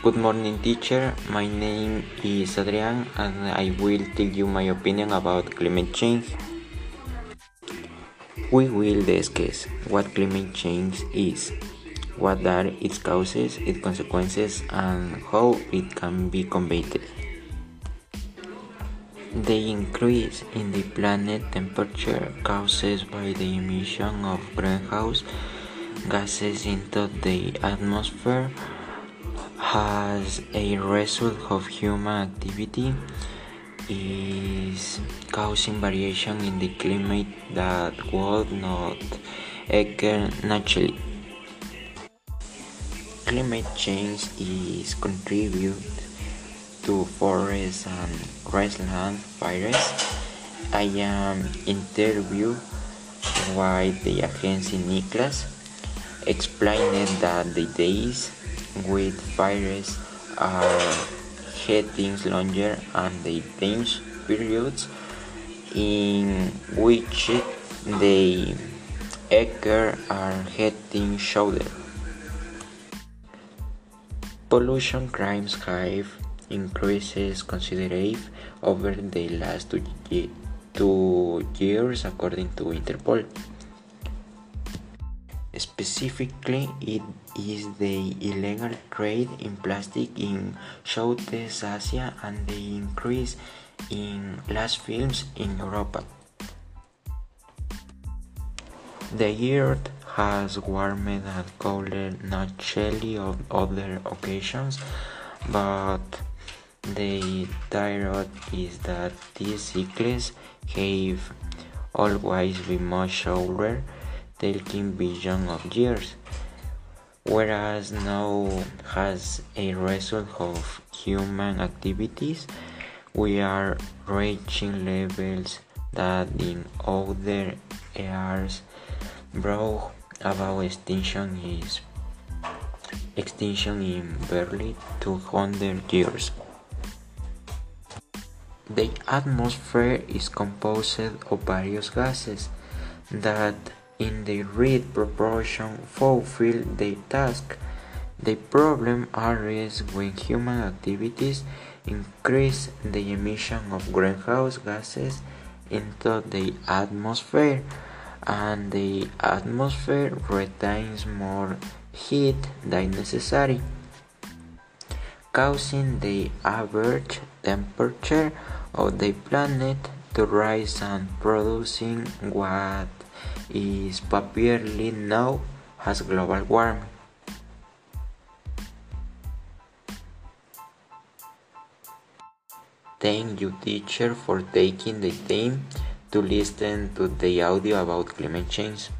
Good morning, teacher. My name is Adrian, and I will tell you my opinion about climate change. We will discuss what climate change is, what are its causes, its consequences, and how it can be combated. The increase in the planet temperature caused by the emission of greenhouse gases into the atmosphere as a result of human activity is causing variation in the climate that would not occur naturally. Climate change is contribute to forest and grassland fires. I am interviewed by the agency Niklas explained that the days with fires uh, are getting longer and the time periods in which they occur are getting shorter. Pollution crimes have increased considerably over the last two, two years according to Interpol. Specifically, it is the illegal trade in plastic in Southeast Asia and the increase in glass films in Europe. The earth has warmed and cooled naturally on other occasions, but the truth is that these cycles have always been much shorter taking billions of years, whereas now, has a result of human activities, we are reaching levels that in other eras brought about extinction is extinction in barely 200 years. The atmosphere is composed of various gases that in the right proportion fulfill their task. The problem arises when human activities increase the emission of greenhouse gases into the atmosphere and the atmosphere retains more heat than necessary, causing the average temperature of the planet to rise and producing what is popularly now has global warming. Thank you teacher for taking the time to listen to the audio about climate change.